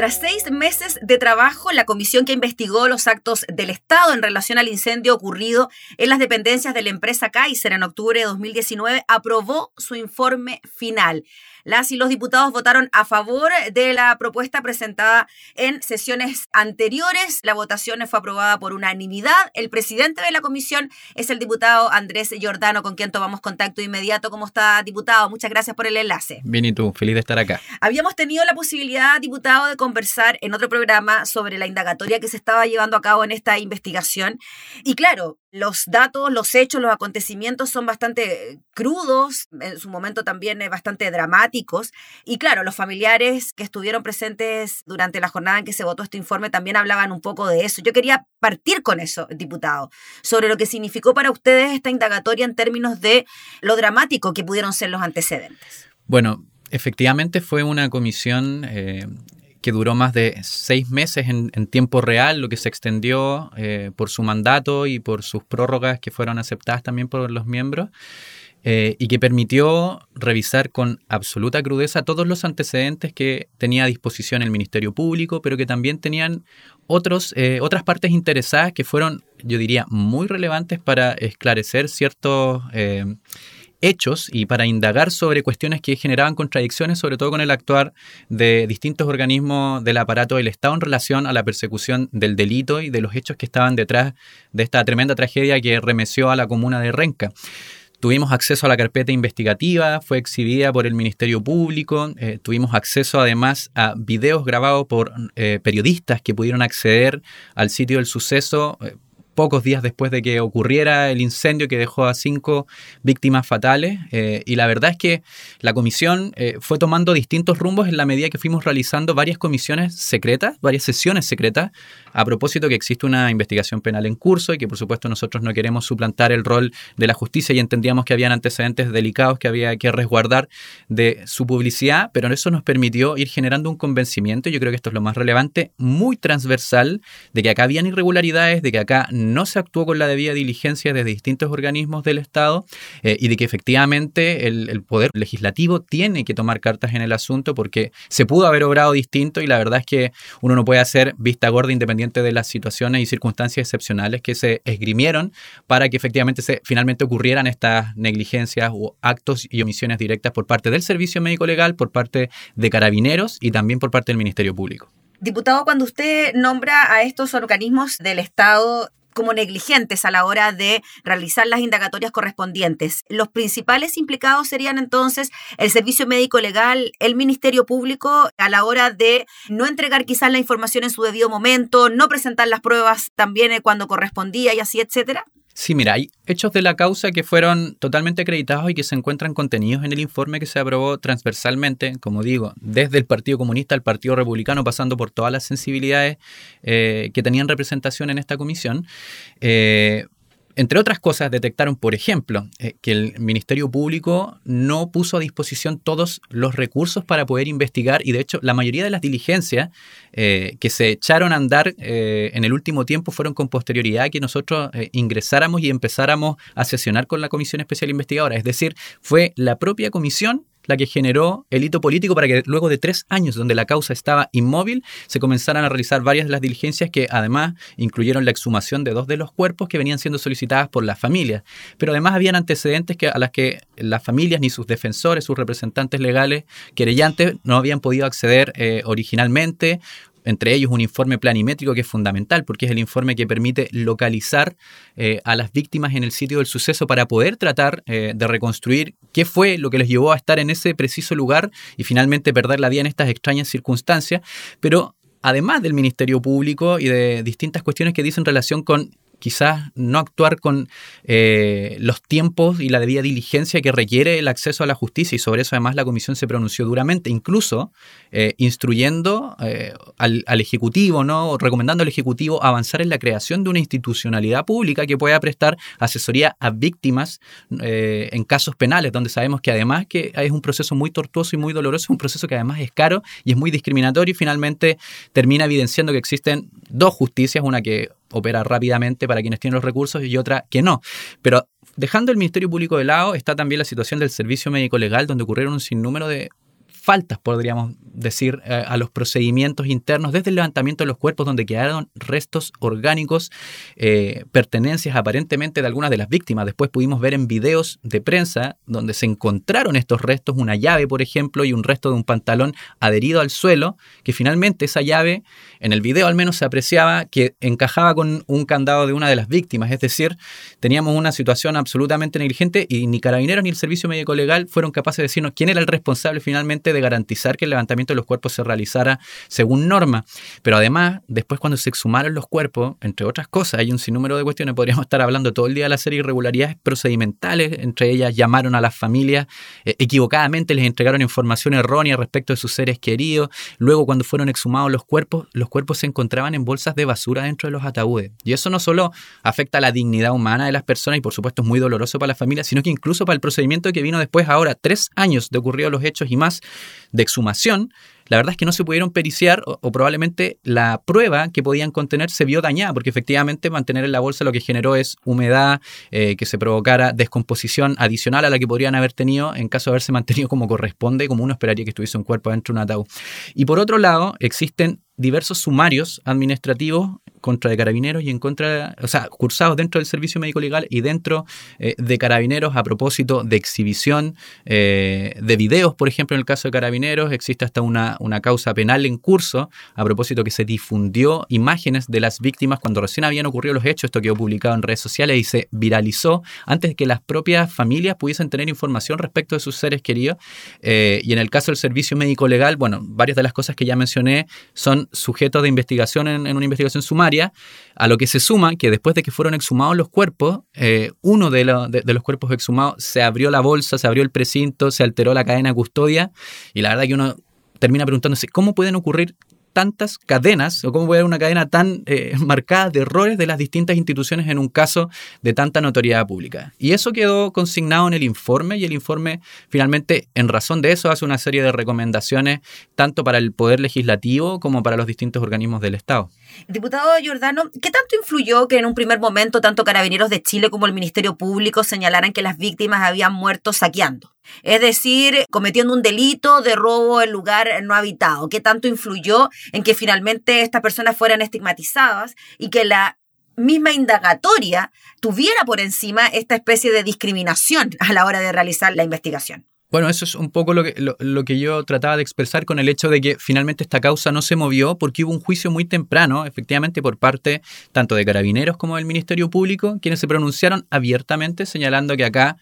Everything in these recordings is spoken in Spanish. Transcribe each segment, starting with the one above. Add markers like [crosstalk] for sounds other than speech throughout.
Tras seis meses de trabajo, la comisión que investigó los actos del Estado en relación al incendio ocurrido en las dependencias de la empresa Kaiser en octubre de 2019 aprobó su informe final. Las y los diputados votaron a favor de la propuesta presentada en sesiones anteriores. La votación fue aprobada por unanimidad. El presidente de la comisión es el diputado Andrés Giordano, con quien tomamos contacto inmediato. ¿Cómo está, diputado? Muchas gracias por el enlace. Bien, y tú, feliz de estar acá. Habíamos tenido la posibilidad, diputado, de conversar en otro programa sobre la indagatoria que se estaba llevando a cabo en esta investigación. Y claro, los datos, los hechos, los acontecimientos son bastante crudos, en su momento también bastante dramáticos. Y claro, los familiares que estuvieron presentes durante la jornada en que se votó este informe también hablaban un poco de eso. Yo quería partir con eso, diputado, sobre lo que significó para ustedes esta indagatoria en términos de lo dramático que pudieron ser los antecedentes. Bueno, efectivamente fue una comisión eh, que duró más de seis meses en, tiempo real, lo que se extendió eh, por su mandato y por sus prórrogas que fueron aceptadas también por los miembros. Eh, y que permitió revisar con absoluta crudeza todos los antecedentes que tenía a disposición el Ministerio Público, pero que también tenían otros, eh, otras partes interesadas que fueron, yo diría, muy relevantes para esclarecer ciertos hechos y para indagar sobre cuestiones que generaban contradicciones, sobre todo con el actuar de distintos organismos del aparato del Estado en relación a la persecución del delito y de los hechos que estaban detrás de esta tremenda tragedia que remeció a la comuna de Renca. Tuvimos acceso a la carpeta investigativa, fue exhibida por el Ministerio Público, eh, tuvimos acceso además a videos grabados por eh, periodistas que pudieron acceder al sitio del suceso. Eh, pocos días después de que ocurriera el incendio que dejó a cinco víctimas fatales. Eh, y la verdad es que la comisión eh, fue tomando distintos rumbos en la medida que fuimos realizando varias comisiones secretas, varias sesiones secretas, a propósito que existe una investigación penal en curso y que por supuesto nosotros no queremos suplantar el rol de la justicia y entendíamos que habían antecedentes delicados que había que resguardar de su publicidad, pero eso nos permitió ir generando un convencimiento, yo creo que esto es lo más relevante, muy transversal, de que acá habían irregularidades, de que acá no se actuó con la debida diligencia desde distintos organismos del Estado eh, y de que efectivamente el, Poder Legislativo tiene que tomar cartas en el asunto porque se pudo haber obrado distinto y la verdad es que uno no puede hacer vista gorda independiente de las situaciones y circunstancias excepcionales que se esgrimieron para que efectivamente se, finalmente ocurrieran estas negligencias o actos y omisiones directas por parte del Servicio Médico Legal, por parte de carabineros y también por parte del Ministerio Público. Diputado, cuando usted nombra a estos organismos del Estado, como negligentes a la hora de realizar las indagatorias correspondientes. Los principales implicados serían entonces el Servicio Médico Legal, el Ministerio Público, a la hora de no entregar quizás la información en su debido momento, no presentar las pruebas también cuando correspondía y así, etcétera. Sí, mira, hay hechos de la causa que fueron totalmente acreditados y que se encuentran contenidos en el informe que se aprobó transversalmente, como digo, desde el Partido Comunista al Partido Republicano, pasando por todas las sensibilidades eh, que tenían representación en esta comisión. Eh, entre otras cosas, detectaron, por ejemplo, eh, que el Ministerio Público no puso a disposición todos los recursos para poder investigar y de hecho la mayoría de las diligencias eh, que se echaron a andar eh, en el último tiempo fueron con posterioridad a que nosotros ingresáramos y empezáramos a sesionar con la Comisión Especial Investigadora. Es decir, fue la propia comisión la que generó el hito político para que luego de tres años donde la causa estaba inmóvil, se comenzaran a realizar varias de las diligencias que además incluyeron la exhumación de dos de los cuerpos que venían siendo solicitadas por las familias. Pero además habían antecedentes que, a las que las familias ni sus defensores, sus representantes legales, querellantes, no habían podido acceder eh, originalmente entre ellos un informe planimétrico que es fundamental porque es el informe que permite localizar eh, a las víctimas en el sitio del suceso para poder tratar eh, de reconstruir qué fue lo que les llevó a estar en ese preciso lugar y finalmente perder la vida en estas extrañas circunstancias. Pero además del Ministerio Público y de distintas cuestiones que dicen relación con quizás no actuar con eh, los tiempos y la debida diligencia que requiere el acceso a la justicia y sobre eso además la comisión se pronunció duramente, incluso eh, instruyendo eh, al, Ejecutivo, ¿no? recomendando al Ejecutivo avanzar en la creación de una institucionalidad pública que pueda prestar asesoría a víctimas en casos penales, donde sabemos que además que es un proceso muy tortuoso y muy doloroso, es un proceso que además es caro y es muy discriminatorio y finalmente termina evidenciando que existen dos justicias, una que opera rápidamente para quienes tienen los recursos y otra que no. Pero dejando el Ministerio Público de lado, está también la situación del servicio médico legal, donde ocurrieron un sinnúmero de faltas, podríamos decir, eh, a los procedimientos internos, desde el levantamiento de los cuerpos, donde quedaron restos orgánicos, eh, pertenencias aparentemente de algunas de las víctimas. Después pudimos ver en videos de prensa donde se encontraron estos restos, una llave, por ejemplo, y un resto de un pantalón adherido al suelo, que finalmente esa llave, en el video al menos se apreciaba que encajaba con un candado de una de las víctimas. Es decir, teníamos una situación absolutamente negligente y ni carabineros ni el servicio médico legal fueron capaces de decirnos quién era el responsable finalmente de garantizar que el levantamiento de los cuerpos se realizara según norma. Pero además, después cuando se exhumaron los cuerpos, entre otras cosas, hay un sinnúmero de cuestiones, podríamos [laughs] estar hablando todo el día de la serie de irregularidades procedimentales, entre ellas llamaron a las familias eh, equivocadamente, les entregaron información errónea respecto de sus seres queridos, luego cuando fueron exhumados los cuerpos, los cuerpos se encontraban en bolsas de basura dentro de los ataúdes. Y eso no solo afecta a la dignidad humana de las personas y por supuesto es muy doloroso para la familia, sino que incluso para el procedimiento que vino después, ahora, tres años de ocurridos los hechos y más, de exhumación, la verdad es que no se pudieron periciar o, probablemente la prueba que podían contener se vio dañada, porque efectivamente mantener en la bolsa lo que generó es humedad, eh, que se provocara descomposición adicional a la que podrían haber tenido en caso de haberse mantenido como corresponde, como uno esperaría que estuviese un cuerpo dentro de un ataúd. Y por otro lado, existen diversos sumarios administrativos contra de carabineros y en contra, o sea, cursados dentro del servicio médico legal y dentro eh, de carabineros a propósito de exhibición eh, de videos, por ejemplo, en el caso de carabineros, existe hasta una, una causa penal en curso a propósito que se difundió imágenes de las víctimas cuando recién habían ocurrido los hechos, esto quedó publicado en redes sociales y se viralizó antes de que las propias familias pudiesen tener información respecto de sus seres queridos. Eh, y en el caso del servicio médico legal, bueno, varias de las cosas que ya mencioné son sujetos de investigación en, una investigación sumaria a lo que se suma que después de que fueron exhumados los cuerpos, eh, uno de, de, los cuerpos exhumados se abrió la bolsa, se abrió el precinto, se alteró la cadena de custodia, y la verdad que uno termina preguntándose cómo pueden ocurrir tantas cadenas o cómo puede haber una cadena tan eh, [laughs] marcada de errores de las distintas instituciones en un caso de tanta notoriedad pública. Y eso quedó consignado en el informe y el informe finalmente en razón de eso hace una serie de recomendaciones tanto para el Poder Legislativo como para los distintos organismos del Estado. Diputado Giordano, ¿qué tanto influyó que en un primer momento tanto Carabineros de Chile como el Ministerio Público señalaran que las víctimas habían muerto saqueando? Es decir, cometiendo un delito de robo en lugar no habitado. ¿Qué tanto influyó en que finalmente estas personas fueran estigmatizadas y que la misma indagatoria tuviera por encima esta especie de discriminación a la hora de realizar la investigación? Bueno, eso es un poco lo que, lo, que, yo trataba de expresar con el hecho de que finalmente esta causa no se movió porque hubo un juicio muy temprano, efectivamente, por parte tanto de carabineros como del Ministerio Público, quienes se pronunciaron abiertamente señalando que acá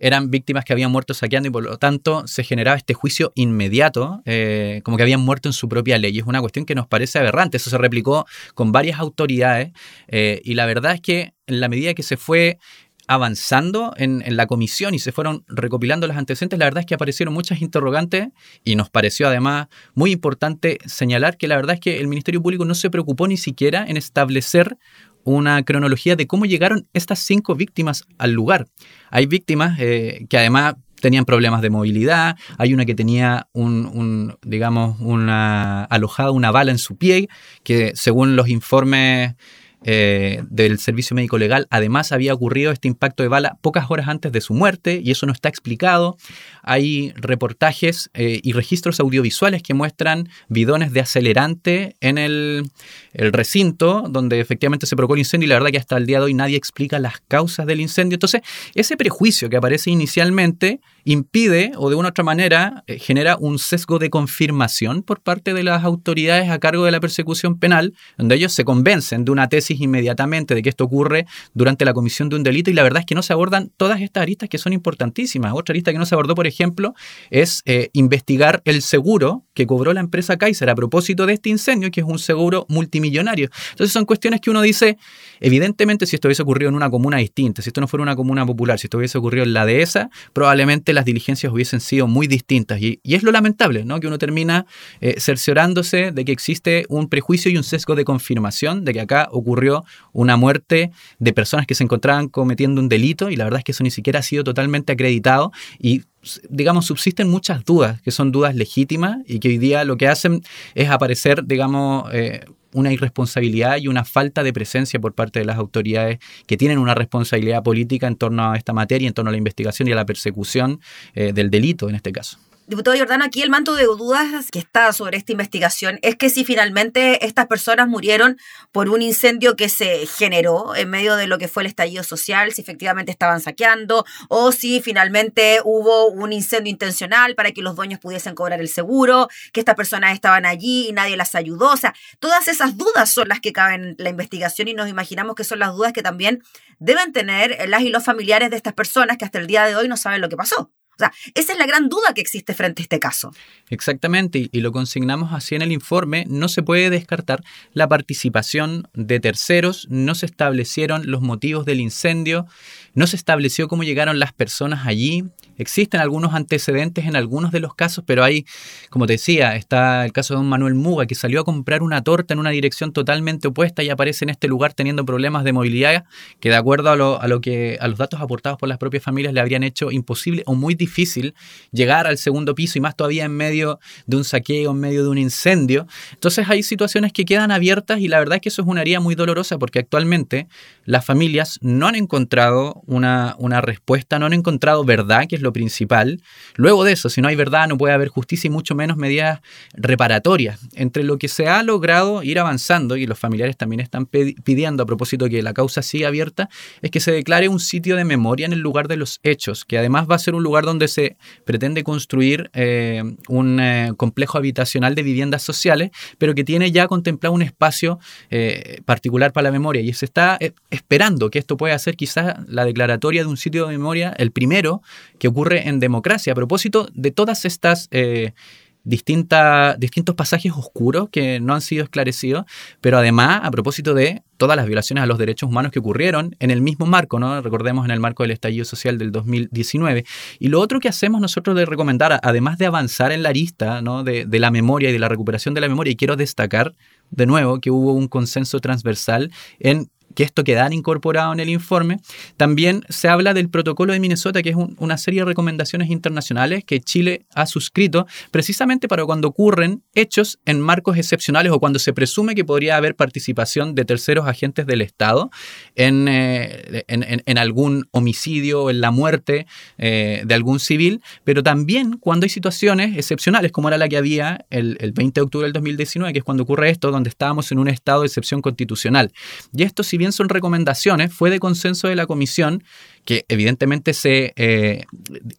eran víctimas que habían muerto saqueando y por lo tanto se generaba este juicio inmediato, eh, como que habían muerto en su propia ley. Y es una cuestión que nos parece aberrante. Eso se replicó con varias autoridades eh, y la verdad es que en la medida que se fue avanzando en, la comisión y se fueron recopilando los antecedentes, la verdad es que aparecieron muchas interrogantes y nos pareció además muy importante señalar que la verdad es que el Ministerio Público no se preocupó ni siquiera en establecer una cronología de cómo llegaron estas cinco víctimas al lugar. Hay víctimas eh, que además tenían problemas de movilidad, hay una que tenía un, digamos, una alojada una bala en su pie, que según los informes eh, del servicio médico legal, además había ocurrido este impacto de bala pocas horas antes de su muerte y eso no está explicado. Hay reportajes eh, y registros audiovisuales que muestran bidones de acelerante en el, recinto donde efectivamente se provocó el incendio y la verdad que hasta el día de hoy nadie explica las causas del incendio. Entonces, ese prejuicio que aparece inicialmente impide o de una u otra manera eh, genera un sesgo de confirmación por parte de las autoridades a cargo de la persecución penal, donde ellos se convencen de una tesis inmediatamente de que esto ocurre durante la comisión de un delito y la verdad es que no se abordan todas estas aristas que son importantísimas. Otra arista que no se abordó, por ejemplo, es eh, investigar el seguro que cobró la empresa Kaiser a propósito de este incendio, que es un seguro multimillonario. Entonces son cuestiones que uno dice, evidentemente si esto hubiese ocurrido en una comuna distinta, si esto no fuera una comuna popular, si esto hubiese ocurrido en la dehesa, probablemente las diligencias hubiesen sido muy distintas. Y, es lo lamentable, ¿no? Que uno termina eh, cerciorándose de que existe un prejuicio y un sesgo de confirmación de que acá ocurrió una muerte de personas que se encontraban cometiendo un delito y la verdad es que eso ni siquiera ha sido totalmente acreditado y digamos, subsisten muchas dudas, que son dudas legítimas y que hoy día lo que hacen es aparecer, digamos, eh, una irresponsabilidad y una falta de presencia por parte de las autoridades que tienen una responsabilidad política en torno a esta materia, en torno a la investigación y a la persecución eh, del delito en este caso. Diputado Jordano, aquí el manto de dudas que está sobre esta investigación es que si finalmente estas personas murieron por un incendio que se generó en medio de lo que fue el estallido social, si efectivamente estaban saqueando o si finalmente hubo un incendio intencional para que los dueños pudiesen cobrar el seguro, que estas personas estaban allí y nadie las ayudó. O sea, todas esas dudas son las que caben en la investigación y nos imaginamos que son las dudas que también deben tener las y los familiares de estas personas que hasta el día de hoy no saben lo que pasó. O sea, esa es la gran duda que existe frente a este caso. Exactamente, y lo consignamos así en el informe, no se puede descartar la participación de terceros, no se establecieron los motivos del incendio, no se estableció cómo llegaron las personas allí, existen algunos antecedentes en algunos de los casos, pero hay, como te decía, está el caso de don Manuel Muga, que salió a comprar una torta en una dirección totalmente opuesta y aparece en este lugar teniendo problemas de movilidad, que de acuerdo a lo, a lo que a los datos aportados por las propias familias le habrían hecho imposible o muy difícil difícil llegar al segundo piso y más todavía en medio de un saqueo, en medio de un incendio. Entonces hay situaciones que quedan abiertas y la verdad es que eso es una herida muy dolorosa porque actualmente las familias no han encontrado una, una respuesta, no han encontrado verdad, que es lo principal. Luego de eso, si no hay verdad, no puede haber justicia y mucho menos medidas reparatorias. Entre lo que se ha logrado ir avanzando y los familiares también están pidiendo a propósito que la causa siga abierta, es que se declare un sitio de memoria en el lugar de los hechos, que además va a ser un lugar donde donde se pretende construir eh, un eh, complejo habitacional de viviendas sociales, pero que tiene ya contemplado un espacio eh, particular para la memoria. Y se está esperando que esto pueda ser quizás la declaratoria de un sitio de memoria, el primero que ocurre en democracia, a propósito de todas estas distintos pasajes oscuros que no han sido esclarecidos, pero además a propósito de todas las violaciones a los derechos humanos que ocurrieron en el mismo marco, ¿no? Recordemos en el marco del estallido social del 2019. Y lo otro que hacemos nosotros de recomendar, además de avanzar en la lista ¿no? de, de la memoria y de la recuperación de la memoria, y quiero destacar de nuevo que hubo un consenso transversal en que esto queda incorporado en el informe. También se habla del protocolo de Minnesota, que es una serie de recomendaciones internacionales que Chile ha suscrito precisamente para cuando ocurren hechos en marcos excepcionales o cuando se presume que podría haber participación de terceros agentes del Estado en, eh, algún homicidio o en la muerte eh, de algún civil, pero también cuando hay situaciones excepcionales, como era la que había el, el 20 de octubre del 2019, que es cuando ocurre esto, donde estábamos en un estado de excepción constitucional. Y esto, si bien son recomendaciones, fue de consenso de la comisión que evidentemente se eh,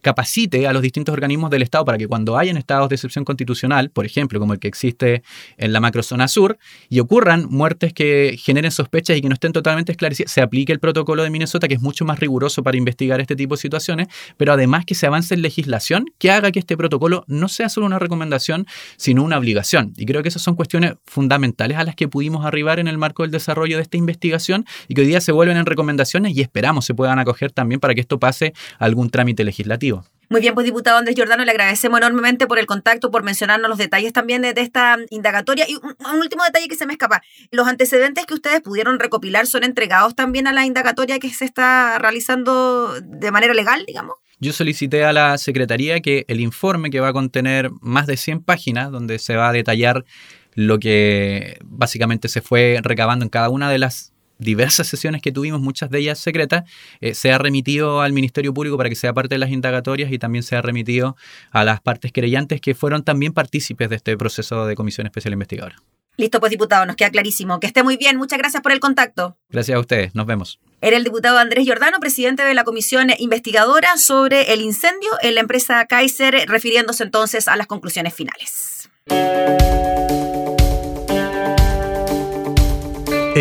capacite a los distintos organismos del Estado para que cuando hayan estados de excepción constitucional, por ejemplo, como el que existe en la macrozona sur, y ocurran muertes que generen sospechas y que no estén totalmente esclarecidas, se aplique el protocolo de Minnesota, que es mucho más riguroso para investigar este tipo de situaciones, pero además que se avance en legislación que haga que este protocolo no sea solo una recomendación, sino una obligación. Y creo que esas son cuestiones fundamentales a las que pudimos arribar en el marco del desarrollo de esta investigación y que hoy día se vuelven en recomendaciones y esperamos se puedan acoger también para que esto pase a algún trámite legislativo. Muy bien, pues diputado Andrés Giordano, le agradecemos enormemente por el contacto, por mencionarnos los detalles también de, esta indagatoria. Y un, último detalle que se me escapa. ¿Los antecedentes que ustedes pudieron recopilar son entregados también a la indagatoria que se está realizando de manera legal, digamos? Yo solicité a la Secretaría que el informe que va a contener más de 100 páginas, donde se va a detallar lo que básicamente se fue recabando en cada una de las diversas sesiones que tuvimos, muchas de ellas secretas, eh, se ha remitido al Ministerio Público para que sea parte de las indagatorias y también se ha remitido a las partes querellantes que fueron también partícipes de este proceso de Comisión Especial Investigadora. Listo, pues diputado, nos queda clarísimo. Que esté muy bien, muchas gracias por el contacto. Gracias a ustedes, nos vemos. Era el diputado Andrés Giordano, presidente de la comisión investigadora sobre el incendio en la empresa Kaiser, refiriéndose entonces a las conclusiones finales.